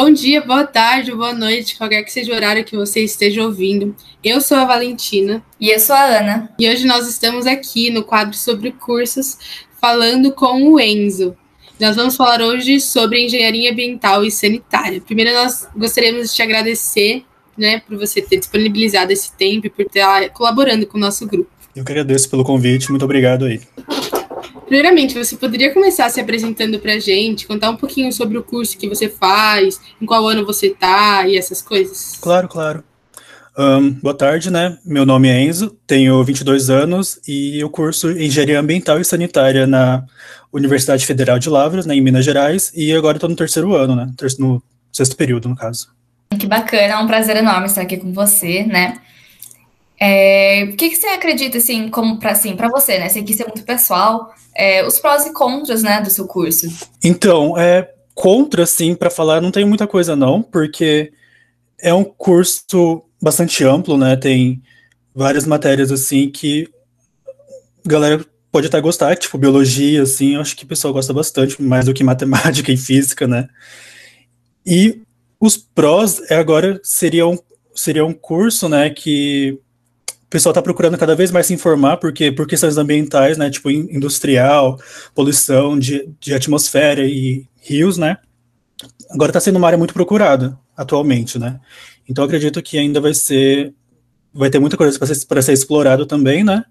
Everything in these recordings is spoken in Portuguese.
Bom dia, boa tarde, boa noite, qualquer que seja o horário que você esteja ouvindo. Eu sou a Valentina. E eu sou a Ana. E hoje nós estamos aqui no quadro sobre cursos, falando com o Enzo. Nós vamos falar hoje sobre engenharia ambiental e sanitária. Primeiro, nós gostaríamos de te agradecer né, por você ter disponibilizado esse tempo e por estar colaborando com o nosso grupo. Eu que agradeço pelo convite, muito obrigado aí. Primeiramente, você poderia começar se apresentando para a gente, contar um pouquinho sobre o curso que você faz, em qual ano você está e essas coisas? Claro, claro. Um, boa tarde, né? Meu nome é Enzo, tenho 22 anos e eu curso Engenharia Ambiental e Sanitária na Universidade Federal de Lavras, né, em Minas Gerais, e agora estou no terceiro ano, né? No sexto período, no caso. Que bacana, é um prazer enorme estar aqui com você, né? É, o que, que, você acredita, assim, como para assim, você, né? Sei que isso é muito pessoal, é, os prós e contras, né, do seu curso. Então, é, contra, assim, para falar, não tem muita coisa, não, porque é um curso bastante amplo, né? Tem várias matérias, assim, que a galera pode até gostar, tipo biologia, assim, eu acho que o pessoal gosta bastante, mais do que matemática e física, né? E os prós é agora seria um, seria um curso, né, que o pessoal está procurando cada vez mais se informar, porque por questões ambientais, né, tipo industrial, poluição de, de atmosfera e rios, né, agora está sendo uma área muito procurada atualmente, né. Então acredito que ainda vai ser, vai ter muita coisa para ser, ser explorado também, né,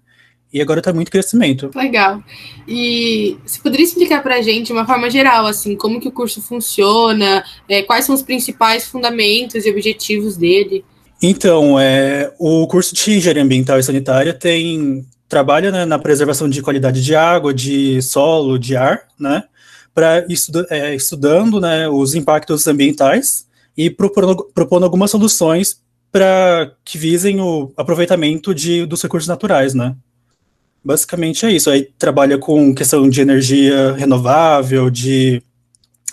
e agora está muito crescimento. Legal. E você poderia explicar para a gente, de uma forma geral, assim, como que o curso funciona, é, quais são os principais fundamentos e objetivos dele? Então, é, o curso de Engenharia Ambiental e Sanitária tem trabalha né, na preservação de qualidade de água, de solo, de ar, né, para estuda, é, estudando né, os impactos ambientais e propondo, propondo algumas soluções para que visem o aproveitamento de, dos recursos naturais, né. Basicamente é isso. Aí trabalha com questão de energia renovável, de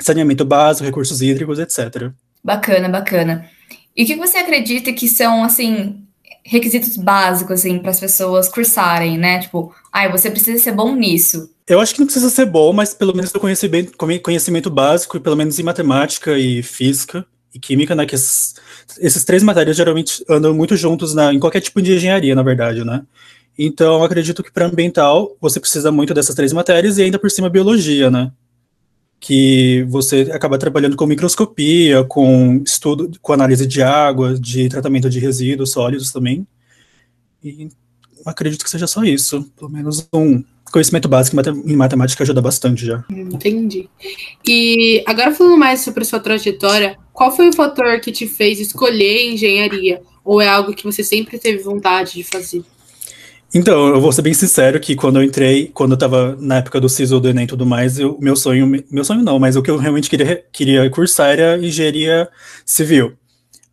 saneamento básico, recursos hídricos, etc. Bacana, bacana. E o que você acredita que são, assim, requisitos básicos, assim, para as pessoas cursarem, né? Tipo, ai, ah, você precisa ser bom nisso. Eu acho que não precisa ser bom, mas pelo menos ter conhecimento, conhecimento básico, pelo menos em matemática e física e química, né? Que esses, esses três matérias geralmente andam muito juntos na, em qualquer tipo de engenharia, na verdade, né? Então, acredito que para ambiental você precisa muito dessas três matérias e ainda por cima biologia, né? Que você acaba trabalhando com microscopia, com estudo, com análise de água, de tratamento de resíduos sólidos também. E acredito que seja só isso. Pelo menos um conhecimento básico em matemática ajuda bastante já. Entendi. E agora falando mais sobre a sua trajetória, qual foi o fator que te fez escolher engenharia? Ou é algo que você sempre teve vontade de fazer? Então, eu vou ser bem sincero que quando eu entrei, quando eu tava na época do CISO, do Enem e tudo mais, o meu sonho, meu sonho não, mas o que eu realmente queria, queria cursar era engenharia civil.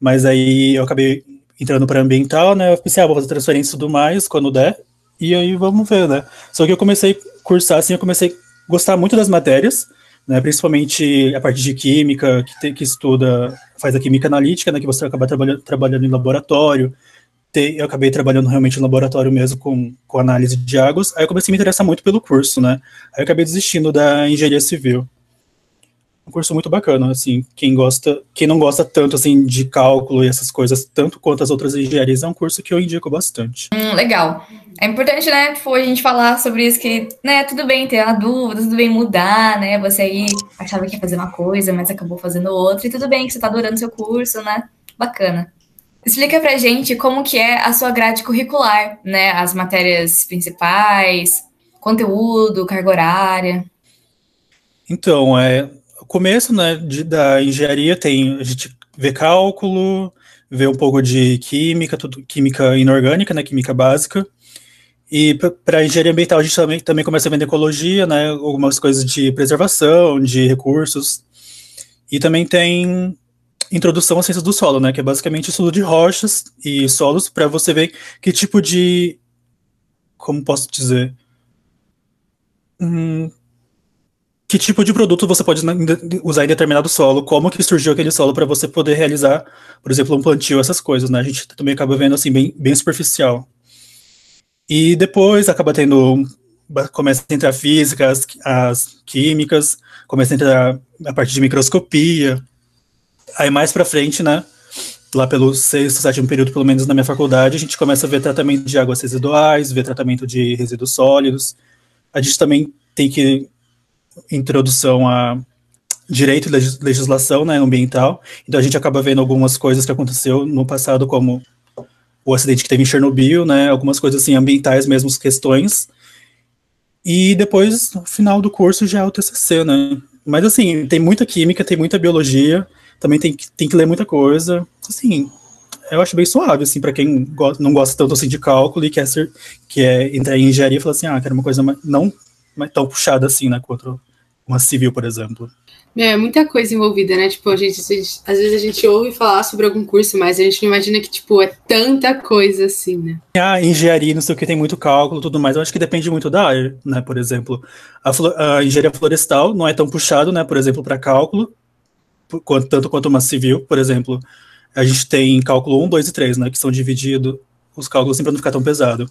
Mas aí eu acabei entrando para ambiental, né? Eu pensei, ah, vou fazer transferência e tudo mais quando der, e aí vamos ver, né? Só que eu comecei a cursar, assim, eu comecei a gostar muito das matérias, né? Principalmente a parte de química, que, que estuda, faz a química analítica, né? Que você acaba trabalhando, trabalhando em laboratório, ter, eu acabei trabalhando realmente no laboratório mesmo com, com análise de águas, aí eu comecei a me interessar muito pelo curso, né? Aí eu acabei desistindo da engenharia civil. Um curso muito bacana, assim, quem gosta, quem não gosta tanto, assim, de cálculo e essas coisas, tanto quanto as outras engenharias, é um curso que eu indico bastante. Hum, legal. É importante, né, a gente falar sobre isso, que, né, tudo bem ter a dúvida, tudo bem mudar, né, você aí achava que ia fazer uma coisa, mas acabou fazendo outra, e tudo bem que você tá adorando seu curso, né, bacana. Explica pra gente como que é a sua grade curricular, né? As matérias principais, conteúdo, carga horária. Então, é, o começo né, de, da engenharia tem, a gente vê cálculo, vê um pouco de química, tudo, química inorgânica, né, química básica, e para engenharia ambiental a gente também, também começa a ver ecologia, né, algumas coisas de preservação, de recursos, e também tem introdução à ciência do solo, né, que é basicamente estudo de rochas e solos para você ver que tipo de, como posso dizer, hum, que tipo de produto você pode usar em determinado solo, como que surgiu aquele solo para você poder realizar, por exemplo, um plantio, essas coisas, né? A gente também acaba vendo assim bem, bem superficial. E depois acaba tendo começa a entrar física, as, as químicas, começa a entrar a parte de microscopia, aí mais para frente, né? Lá pelo sexto, sétimo período, pelo menos na minha faculdade, a gente começa a ver tratamento de águas residuais, ver tratamento de resíduos sólidos. A gente também tem que introdução a direito e legislação né, ambiental. Então a gente acaba vendo algumas coisas que aconteceu no passado, como o acidente que teve em Chernobyl, né, algumas coisas assim ambientais mesmo, questões. E depois, no final do curso, já é o TCC, né? Mas assim, tem muita química, tem muita biologia, também tem, tem que ler muita coisa. Assim, eu acho bem suave, assim, para quem go não gosta tanto assim de cálculo e quer ser, que é entrar em engenharia e falar assim, ah, quero uma coisa mais, não mais tão puxada assim, né, quanto uma civil, por exemplo. É, muita coisa envolvida, né? Tipo, a gente, a gente, às vezes a gente ouve falar sobre algum curso, mas a gente não imagina que, tipo, é tanta coisa assim, né? A engenharia, não sei o que, tem muito cálculo tudo mais. Eu acho que depende muito da área, né? Por exemplo, a, a engenharia florestal não é tão puxado, né? Por exemplo, para cálculo, tanto quanto uma civil, por exemplo. A gente tem cálculo 1, 2 e 3, né? Que são divididos os cálculos assim, para não ficar tão pesado.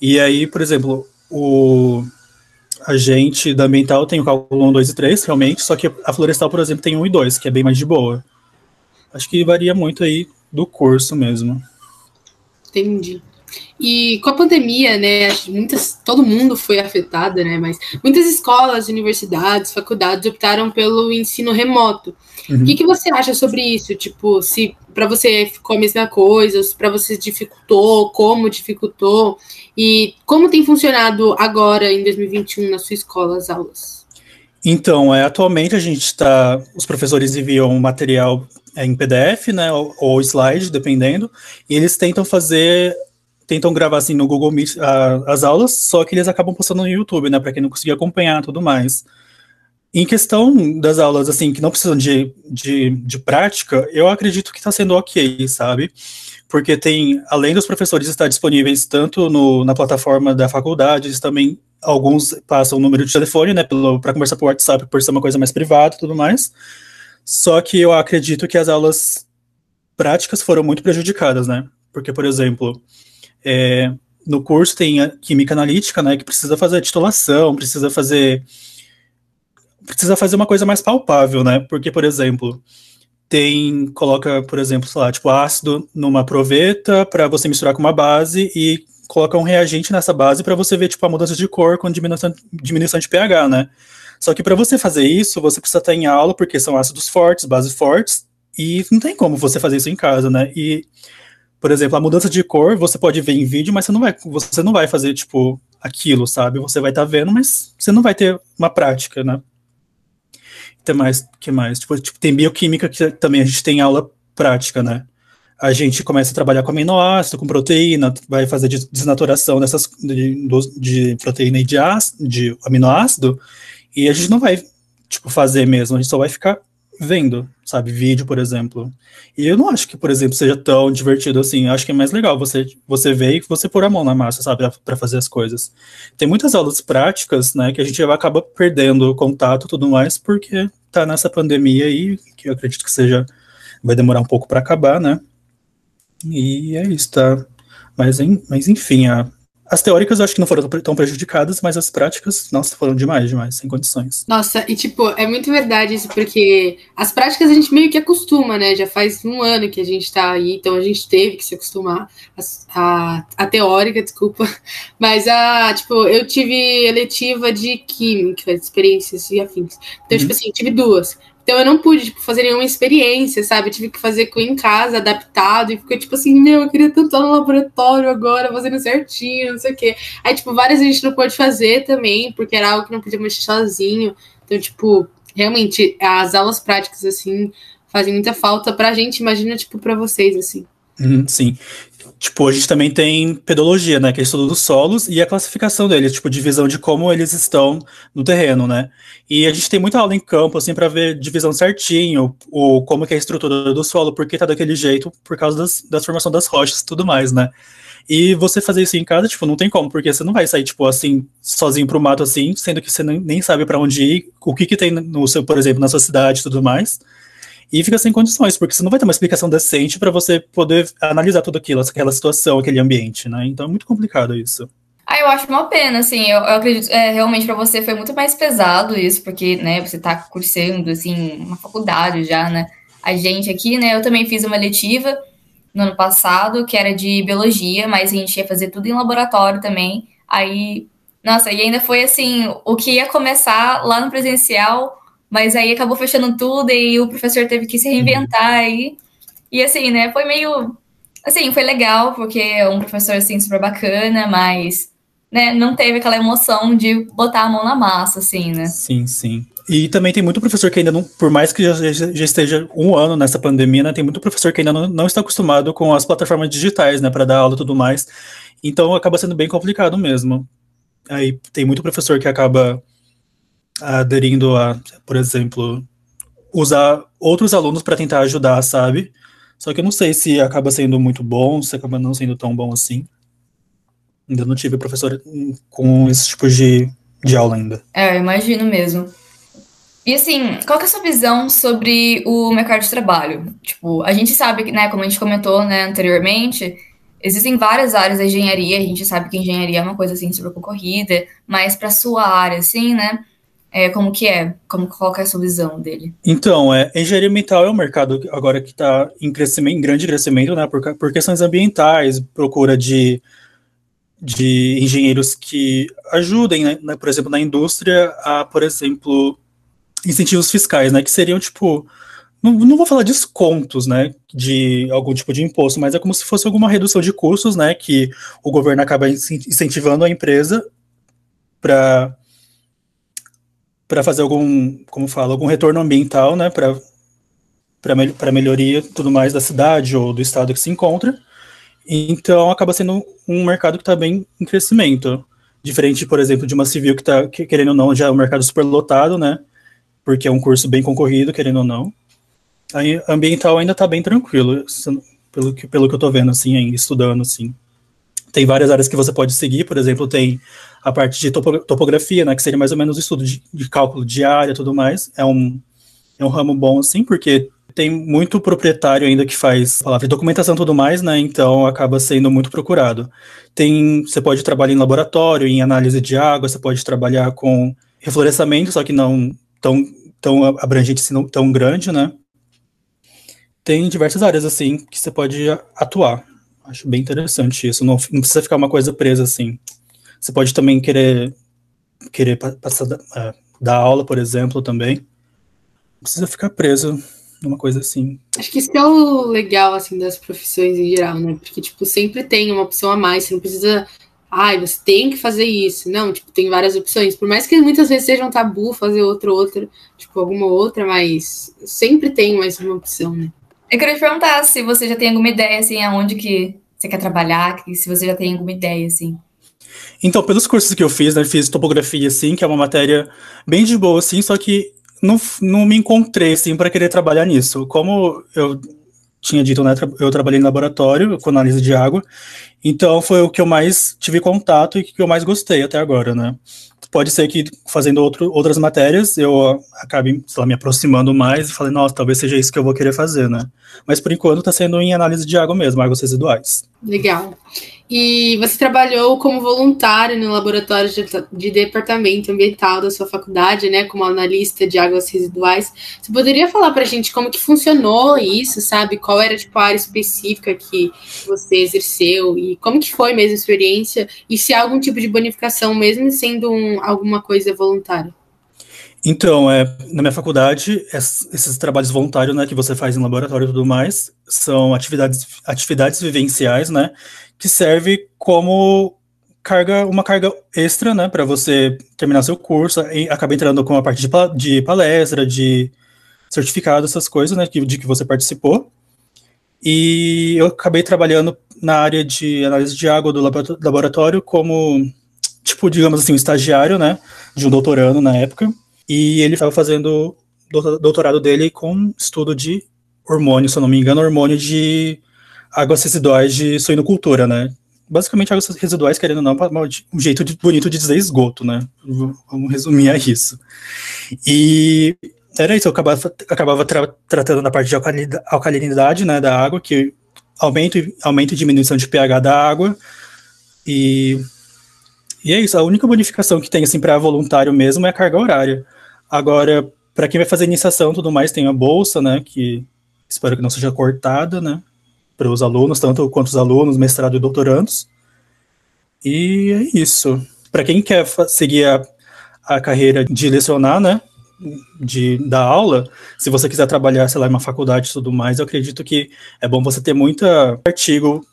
E aí, por exemplo, o a gente da ambiental tem o cálculo 1, 2 e 3, realmente, só que a florestal, por exemplo, tem 1 e 2, que é bem mais de boa. Acho que varia muito aí do curso mesmo. Entendi. E com a pandemia, né, muitas, todo mundo foi afetado, né, mas muitas escolas, universidades, faculdades optaram pelo ensino remoto. Uhum. O que, que você acha sobre isso? Tipo, se para você ficou a mesma coisa, se para você dificultou, como dificultou, e como tem funcionado agora, em 2021, na sua escola, as aulas? Então, é, atualmente a gente está. Os professores enviam material é, em PDF, né, ou, ou slide, dependendo, e eles tentam fazer tentam gravar assim no Google Meet a, as aulas, só que eles acabam postando no YouTube, né, para quem não conseguir acompanhar tudo mais. Em questão das aulas, assim, que não precisam de, de, de prática, eu acredito que está sendo ok, sabe? Porque tem, além dos professores estar disponíveis tanto no, na plataforma da faculdade, eles também, alguns passam o número de telefone, né, para conversar por WhatsApp, por ser uma coisa mais privada tudo mais. Só que eu acredito que as aulas práticas foram muito prejudicadas, né? Porque, por exemplo, é, no curso tem a química analítica, né, que precisa fazer a titulação, precisa fazer precisa fazer uma coisa mais palpável, né? Porque, por exemplo, tem coloca, por exemplo, sei lá, tipo ácido numa proveta para você misturar com uma base e coloca um reagente nessa base para você ver tipo a mudança de cor com diminuição, diminuição de pH, né? Só que para você fazer isso, você precisa estar em aula porque são ácidos fortes, bases fortes e não tem como você fazer isso em casa, né? E por exemplo, a mudança de cor você pode ver em vídeo, mas você não vai, você não vai fazer tipo aquilo, sabe? Você vai estar tá vendo, mas você não vai ter uma prática, né? Tem mais, que mais? Tipo, tipo, tem bioquímica que também a gente tem aula prática, né? A gente começa a trabalhar com aminoácido, com proteína, vai fazer desnaturação dessas de, de proteína e de, ácido, de aminoácido, e a gente não vai tipo fazer mesmo, a gente só vai ficar vendo, sabe, vídeo, por exemplo. E eu não acho que, por exemplo, seja tão divertido assim. Eu acho que é mais legal você você ver e você pôr a mão na massa, sabe, para fazer as coisas. Tem muitas aulas práticas, né, que a gente acaba perdendo contato e tudo mais, porque tá nessa pandemia aí, que eu acredito que seja vai demorar um pouco para acabar, né? E é isso, tá? Mas, mas enfim, a, as teóricas eu acho que não foram tão prejudicadas, mas as práticas, nossa, foram demais, demais, sem condições. Nossa, e tipo, é muito verdade isso, porque as práticas a gente meio que acostuma, né? Já faz um ano que a gente tá aí, então a gente teve que se acostumar. A, a, a teórica, desculpa. Mas a, tipo, eu tive eletiva de química, de experiências e afins. Então, tipo uhum. tipo assim, tive duas. Então eu não pude tipo, fazer nenhuma experiência, sabe? Eu tive que fazer em casa, adaptado, e ficou tipo assim, meu, eu queria tanto estar no laboratório agora, fazendo certinho, não sei o quê. Aí, tipo, várias a gente não pôde fazer também, porque era algo que não podia mexer sozinho. Então, tipo, realmente, as aulas práticas, assim, fazem muita falta pra gente, imagina, tipo, pra vocês, assim. Uhum, sim. Tipo, a gente também tem pedologia, né? Que é estudo dos solos e a classificação deles, tipo, divisão de como eles estão no terreno, né? E a gente tem muita aula em campo, assim, para ver divisão certinho, o, como que é a estrutura do solo, porque tá daquele jeito, por causa das, das formação das rochas e tudo mais, né? E você fazer isso em casa, tipo, não tem como, porque você não vai sair, tipo, assim, sozinho pro mato, assim, sendo que você nem sabe para onde ir, o que que tem no seu, por exemplo, na sua cidade e tudo mais e fica sem condições, porque você não vai ter uma explicação decente para você poder analisar tudo aquilo, aquela situação, aquele ambiente, né? Então é muito complicado isso. Ah, eu acho uma pena, assim, eu, eu acredito, é, realmente para você foi muito mais pesado isso, porque, né, você tá cursando, assim, uma faculdade já, né, a gente aqui, né? Eu também fiz uma letiva no ano passado, que era de biologia, mas a gente ia fazer tudo em laboratório também. Aí, nossa, e ainda foi assim, o que ia começar lá no presencial, mas aí acabou fechando tudo e o professor teve que se reinventar aí. E assim, né, foi meio assim, foi legal, porque é um professor assim super bacana, mas né, não teve aquela emoção de botar a mão na massa, assim, né? Sim, sim. E também tem muito professor que ainda não, por mais que já, já esteja um ano nessa pandemia, né, tem muito professor que ainda não, não está acostumado com as plataformas digitais, né, para dar aula e tudo mais. Então acaba sendo bem complicado mesmo. Aí tem muito professor que acaba aderindo a, por exemplo, usar outros alunos para tentar ajudar, sabe? Só que eu não sei se acaba sendo muito bom, se acaba não sendo tão bom assim. Ainda não tive professor com esse tipo de, de aula ainda. É, eu imagino mesmo. E assim, qual que é a sua visão sobre o mercado de trabalho? Tipo, a gente sabe que, né, como a gente comentou, né, anteriormente, existem várias áreas da engenharia, a gente sabe que engenharia é uma coisa assim super concorrida, mas para sua área assim, né, é, como que é? Como qual é a sua visão dele? Então, é, engenharia ambiental é um mercado agora que está em crescimento, em grande crescimento, né, por, por questões ambientais, procura de de engenheiros que ajudem, né, né, por exemplo, na indústria a, por exemplo, incentivos fiscais, né, que seriam tipo, não, não vou falar descontos, né, de algum tipo de imposto, mas é como se fosse alguma redução de custos, né, que o governo acaba incentivando a empresa para para fazer algum, como fala, algum retorno ambiental, né, para para melhoria tudo mais da cidade ou do estado que se encontra. Então acaba sendo um mercado que está bem em crescimento. Diferente, por exemplo, de uma civil que está, querendo ou não, já é um mercado super lotado, né? Porque é um curso bem concorrido, querendo ou não. Aí, ambiental ainda está bem tranquilo, pelo que, pelo que eu estou vendo, assim, estudando, assim. Tem várias áreas que você pode seguir, por exemplo, tem a parte de topografia, né, que seria mais ou menos o estudo de, de cálculo de área e tudo mais. É um, é um ramo bom, assim, porque tem muito proprietário ainda que faz palavra documentação e tudo mais, né? Então acaba sendo muito procurado. Tem, você pode trabalhar em laboratório, em análise de água, você pode trabalhar com reflorestamento, só que não tão, tão abrangente, assim, tão grande, né? Tem diversas áreas assim que você pode atuar. Acho bem interessante isso. Não, não precisa ficar uma coisa presa assim. Você pode também querer querer passar uh, dar aula, por exemplo, também. Não precisa ficar preso uma coisa assim. Acho que isso é o legal, assim, das profissões em geral, né? Porque, tipo, sempre tem uma opção a mais, você não precisa. Ai, você tem que fazer isso. Não, tipo, tem várias opções. Por mais que muitas vezes seja um tabu fazer outra, outra, tipo, alguma outra, mas sempre tem mais uma opção, né? Eu queria te perguntar se você já tem alguma ideia, assim, aonde que você quer trabalhar, se você já tem alguma ideia, assim. Então, pelos cursos que eu fiz, né, fiz topografia, assim, que é uma matéria bem de boa, assim, só que não, não me encontrei, assim, para querer trabalhar nisso. Como eu tinha dito, né, eu trabalhei em laboratório com análise de água, então foi o que eu mais tive contato e que eu mais gostei até agora, né. Pode ser que fazendo outro, outras matérias eu acabe, lá, me aproximando mais e falei, nossa, talvez seja isso que eu vou querer fazer, né. Mas por enquanto está sendo em análise de água mesmo, águas residuais. Legal. E você trabalhou como voluntário no laboratório de, de, departamento ambiental da sua faculdade, né, como analista de águas residuais. Você poderia falar para a gente como que funcionou isso, sabe? Qual era tipo, a área específica que você exerceu e como que foi mesmo a experiência e se há algum tipo de bonificação mesmo sendo um, alguma coisa voluntária? Então, é, na minha faculdade, esses trabalhos voluntários, né, que você faz em laboratório e tudo mais, são atividades, atividades vivenciais, né, que serve como carga, uma carga extra, né, para você terminar seu curso, e acaba entrando com a parte de, de palestra, de certificado, essas coisas, né, de que você participou. E eu acabei trabalhando na área de análise de água do laboratório como, tipo, digamos assim, um estagiário, né, de um doutorando na época. E ele estava fazendo doutorado dele com estudo de hormônio, se eu não me engano, hormônio de águas residuais de suinocultura, né? Basicamente, águas residuais, querendo ou não, um jeito de, bonito de dizer esgoto, né? Vamos resumir a isso. E era isso, eu acabava, acabava tra tratando na parte de alcalinidade né, da água, que aumento, aumento e diminuição de pH da água, e, e é isso, a única bonificação que tem assim, para voluntário mesmo é a carga horária. Agora, para quem vai fazer iniciação e tudo mais, tem a bolsa, né, que espero que não seja cortada, né, para os alunos, tanto quanto os alunos, mestrado e doutorandos. E é isso. Para quem quer seguir a, a carreira de lecionar, né, de dar aula, se você quiser trabalhar, sei lá, em uma faculdade e tudo mais, eu acredito que é bom você ter muito artigo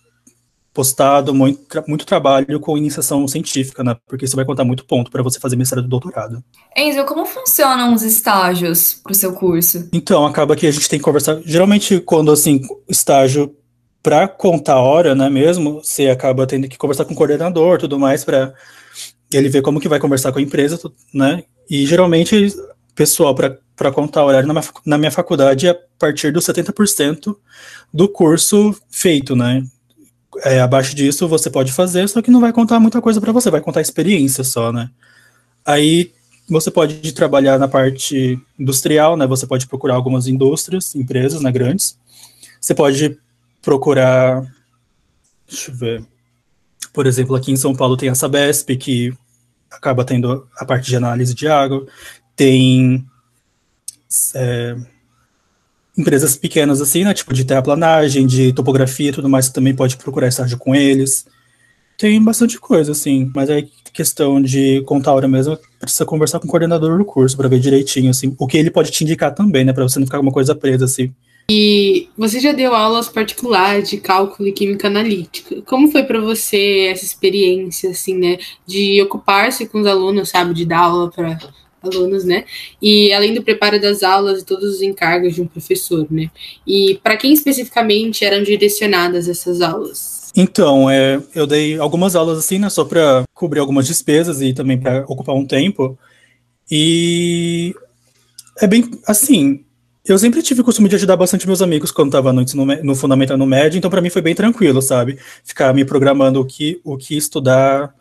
postado, muito, muito trabalho com iniciação científica, né? Porque isso vai contar muito ponto para você fazer mestrado e doutorado. Enzo, como funcionam os estágios para o seu curso? Então, acaba que a gente tem que conversar. Geralmente, quando assim, estágio para contar hora, né, mesmo, você acaba tendo que conversar com o coordenador, tudo mais, para ele ver como que vai conversar com a empresa, né? E geralmente, pessoal, para contar horário na minha, na minha faculdade é a partir dos 70% do curso feito, né? É, abaixo disso você pode fazer, só que não vai contar muita coisa para você, vai contar experiência só, né? Aí você pode trabalhar na parte industrial, né? Você pode procurar algumas indústrias, empresas, né, grandes. Você pode procurar, deixa eu ver, por exemplo, aqui em São Paulo tem a Sabesp, que acaba tendo a parte de análise de água, tem é, empresas pequenas assim, né, tipo de terraplanagem, de topografia e tudo mais, você também pode procurar estágio com eles. Tem bastante coisa, assim, mas é questão de contar a hora mesmo, precisa conversar com o coordenador do curso para ver direitinho, assim, o que ele pode te indicar também, né, para você não ficar com uma coisa presa, assim. E você já deu aulas particulares de cálculo e química analítica. Como foi para você essa experiência, assim, né, de ocupar-se com os alunos, sabe, de dar aula para alunos, né? E além do preparo das aulas e todos os encargos de um professor, né? E para quem especificamente eram direcionadas essas aulas? Então, é, eu dei algumas aulas assim, né, só para cobrir algumas despesas e também para ocupar um tempo. E é bem assim, eu sempre tive o costume de ajudar bastante meus amigos quando estava no, no fundamental no médio, então para mim foi bem tranquilo, sabe? Ficar me programando o que, o que estudar,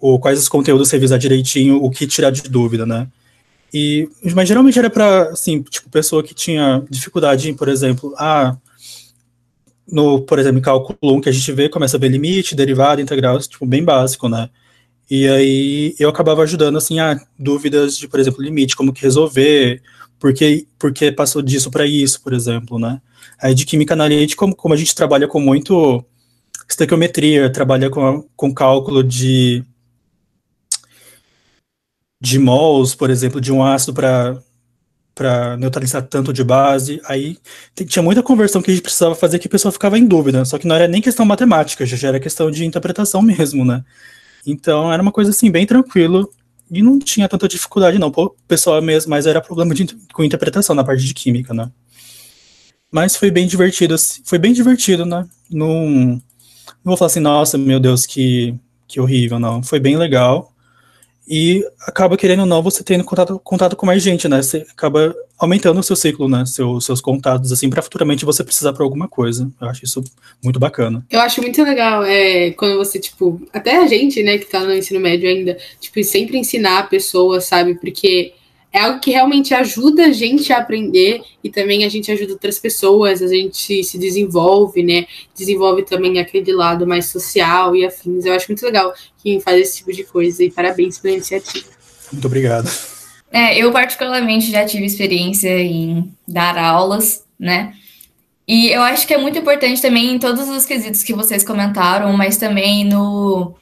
ou quais os conteúdos revisar direitinho, o que tirar de dúvida, né? E, mas geralmente era para, assim, tipo, pessoa que tinha dificuldade em, por exemplo, ah, no, por exemplo, em cálculo 1 que a gente vê, começa a ver limite, derivada, integral, tipo, bem básico, né? E aí eu acabava ajudando, assim, a dúvidas de, por exemplo, limite, como que resolver, por que, por que passou disso para isso, por exemplo, né? Aí de química analítica, como, como a gente trabalha com muito estequiometria, trabalha com, com cálculo de de mols, por exemplo, de um ácido para para neutralizar tanto de base, aí tinha muita conversão que a gente precisava fazer que a pessoa ficava em dúvida, só que não era nem questão matemática, já era questão de interpretação mesmo, né? Então era uma coisa assim bem tranquilo e não tinha tanta dificuldade não, o pessoal mesmo, mas era problema de, com interpretação na parte de química, né? Mas foi bem divertido, assim, foi bem divertido, né? Não, não vou falar assim, nossa, meu Deus, que, que horrível, não. Foi bem legal. E acaba, querendo ou não, você tendo contato, contato com mais gente, né? Você acaba aumentando o seu ciclo, né? Seu, seus contatos, assim, para futuramente você precisar para alguma coisa. Eu acho isso muito bacana. Eu acho muito legal é, quando você, tipo, até a gente, né, que tá no ensino médio ainda, tipo, sempre ensinar a pessoa, sabe? Porque é algo que realmente ajuda a gente a aprender e também a gente ajuda outras pessoas, a gente se desenvolve, né? Desenvolve também aquele lado mais social e afins. Eu acho muito legal quem faz esse tipo de coisa e parabéns pela iniciativa. Muito obrigado. É, eu particularmente já tive experiência em dar aulas, né? E eu acho que é muito importante também em todos os quesitos que vocês comentaram, mas também no,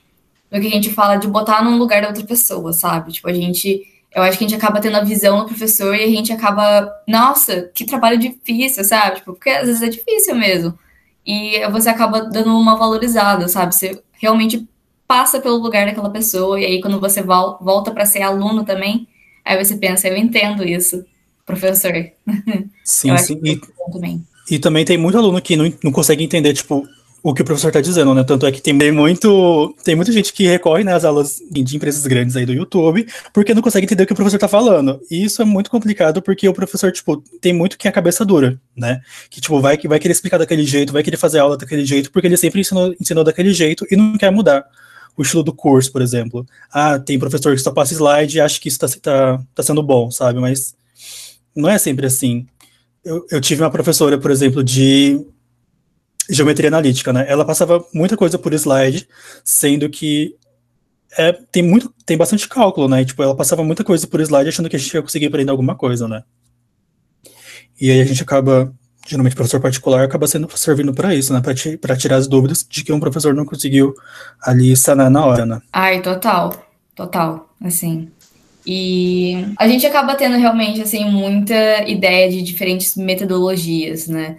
no que a gente fala de botar num lugar da outra pessoa, sabe? Tipo, a gente eu acho que a gente acaba tendo a visão do professor e a gente acaba, nossa, que trabalho difícil, sabe? Tipo, porque às vezes é difícil mesmo. E você acaba dando uma valorizada, sabe? Você realmente passa pelo lugar daquela pessoa e aí quando você volta para ser aluno também, aí você pensa, eu entendo isso, professor. Sim, sim. E, também. e também tem muito aluno que não, não consegue entender, tipo, o que o professor está dizendo, né? Tanto é que tem muito, tem muita gente que recorre nas né, aulas de empresas grandes aí do YouTube, porque não consegue entender o que o professor está falando. E isso é muito complicado porque o professor, tipo, tem muito que é a cabeça dura, né? Que, tipo, vai, vai querer explicar daquele jeito, vai querer fazer aula daquele jeito, porque ele sempre ensinou, ensinou daquele jeito e não quer mudar o estilo do curso, por exemplo. Ah, tem professor que só passa slide e acha que isso está tá, tá sendo bom, sabe? Mas não é sempre assim. Eu, eu tive uma professora, por exemplo, de geometria analítica, né? Ela passava muita coisa por slide, sendo que é, tem muito, tem bastante cálculo, né? Tipo, ela passava muita coisa por slide achando que a gente ia conseguir aprender alguma coisa, né? E aí a gente acaba geralmente professor particular acaba sendo servindo para isso, né? Para tirar as dúvidas de que um professor não conseguiu ali sanar na hora, né? Ai, total, total, assim. E a gente acaba tendo realmente assim muita ideia de diferentes metodologias, né?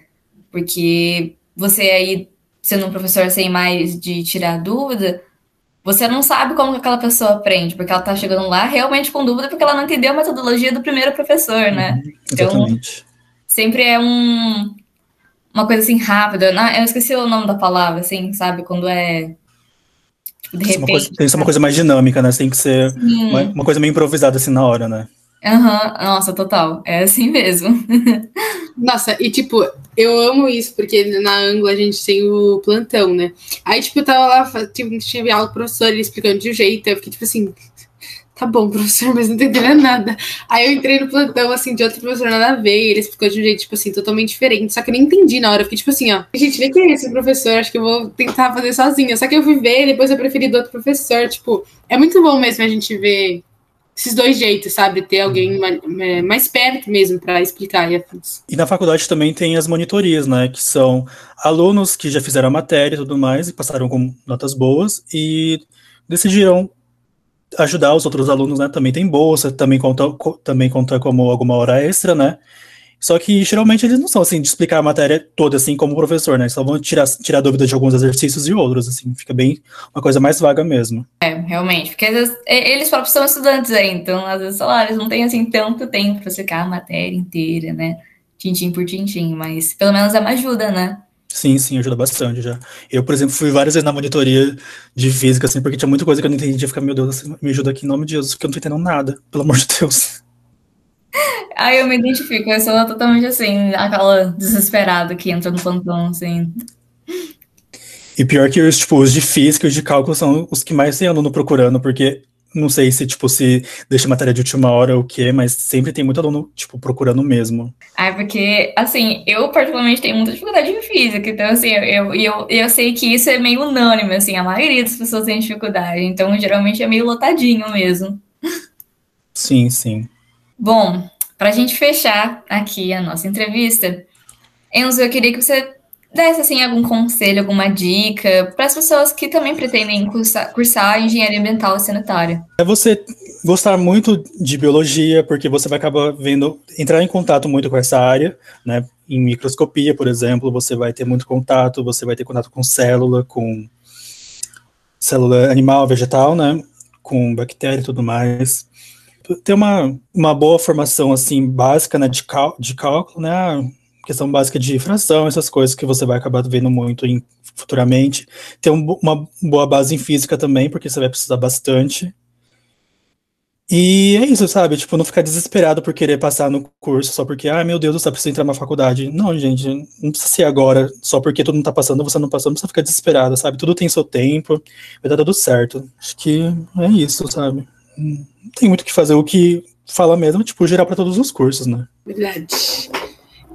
Porque você aí sendo um professor sem mais de tirar dúvida, você não sabe como aquela pessoa aprende, porque ela tá chegando lá realmente com dúvida porque ela não entendeu a metodologia do primeiro professor, né? Uhum, exatamente. Então, sempre é um uma coisa assim rápida. Não, eu esqueci o nome da palavra, assim, sabe? Quando é tipo, de repente. Coisa, tem que ser uma coisa mais dinâmica, né? Tem que ser uma, uma, coisa meio improvisada assim na hora, né? Aham, uhum. nossa, total. É assim mesmo. nossa, e tipo, eu amo isso, porque na Anglo a gente tem o plantão, né? Aí, tipo, eu tava lá, tipo, tinha aula o professor, ele explicando de um jeito, eu fiquei tipo assim, tá bom, professor, mas não entendendo nada. Aí eu entrei no plantão, assim, de outro professor nada a ver, e ele explicou de um jeito, tipo assim, totalmente diferente. Só que eu nem entendi na hora, eu fiquei tipo assim, ó, gente, nem conheço esse professor, acho que eu vou tentar fazer sozinha. Só que eu fui ver, depois eu preferi do outro professor, tipo, é muito bom mesmo a gente ver esses dois jeitos, sabe? Ter alguém uhum. é, mais perto mesmo para explicar. E, e na faculdade também tem as monitorias, né? Que são alunos que já fizeram a matéria e tudo mais, e passaram com notas boas, e decidiram ajudar os outros alunos, né? Também tem bolsa, também conta, também conta como alguma hora extra, né? Só que geralmente eles não são assim de explicar a matéria toda assim como professor, né? Só vão tirar, tirar dúvida de alguns exercícios e outros, assim, fica bem uma coisa mais vaga mesmo. É, realmente, porque às vezes, eles próprios são estudantes aí, então às vezes, sei lá, eles não têm assim tanto tempo para explicar a matéria inteira, né? Tintim por tintim, mas pelo menos é uma ajuda, né? Sim, sim, ajuda bastante já. Eu, por exemplo, fui várias vezes na monitoria de física, assim, porque tinha muita coisa que eu não entendia. Ficar, meu Deus, assim, me ajuda aqui em nome de Jesus, porque eu não tô entendendo nada, pelo amor de Deus. Aí eu me identifico, eu sou totalmente assim, aquela desesperada que entra no plantão, assim. E pior que os, tipo, os de física e os de cálculo são os que mais tem aluno procurando, porque não sei se, tipo, se deixa matéria de última hora ou o quê, mas sempre tem muito aluno, tipo, procurando mesmo. Ah, porque, assim, eu particularmente tenho muita dificuldade em física, então, assim, eu, eu, eu sei que isso é meio unânime, assim, a maioria das pessoas tem dificuldade, então, geralmente é meio lotadinho mesmo. Sim, sim. Bom, para a gente fechar aqui a nossa entrevista, Enzo, eu queria que você desse assim algum conselho, alguma dica para as pessoas que também pretendem cursar, cursar engenharia ambiental e sanitária. É você gostar muito de biologia, porque você vai acabar vendo, entrar em contato muito com essa área, né? Em microscopia, por exemplo, você vai ter muito contato, você vai ter contato com célula, com célula animal, vegetal, né? Com bactéria e tudo mais ter uma, uma boa formação assim básica né, de, de cálculo, né, questão básica de fração, essas coisas que você vai acabar vendo muito em, futuramente. Ter um, uma boa base em física também, porque você vai precisar bastante. E é isso, sabe? Tipo, não ficar desesperado por querer passar no curso só porque, ah, meu Deus, você precisa entrar na faculdade. Não, gente, não precisa ser agora, só porque todo mundo tá passando, você não passou, não precisa ficar desesperado, sabe? Tudo tem seu tempo, vai dar tudo certo. Acho que é isso, sabe? Não tem muito o que fazer. O que fala mesmo, tipo, gerar para todos os cursos, né? Verdade.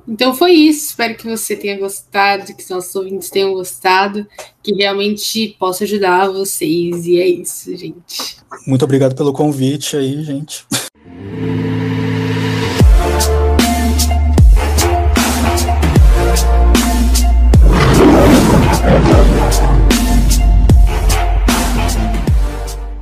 Então foi isso. Espero que você tenha gostado, que os nossos ouvintes tenham gostado, que realmente possa ajudar vocês. E é isso, gente. Muito obrigado pelo convite aí, gente.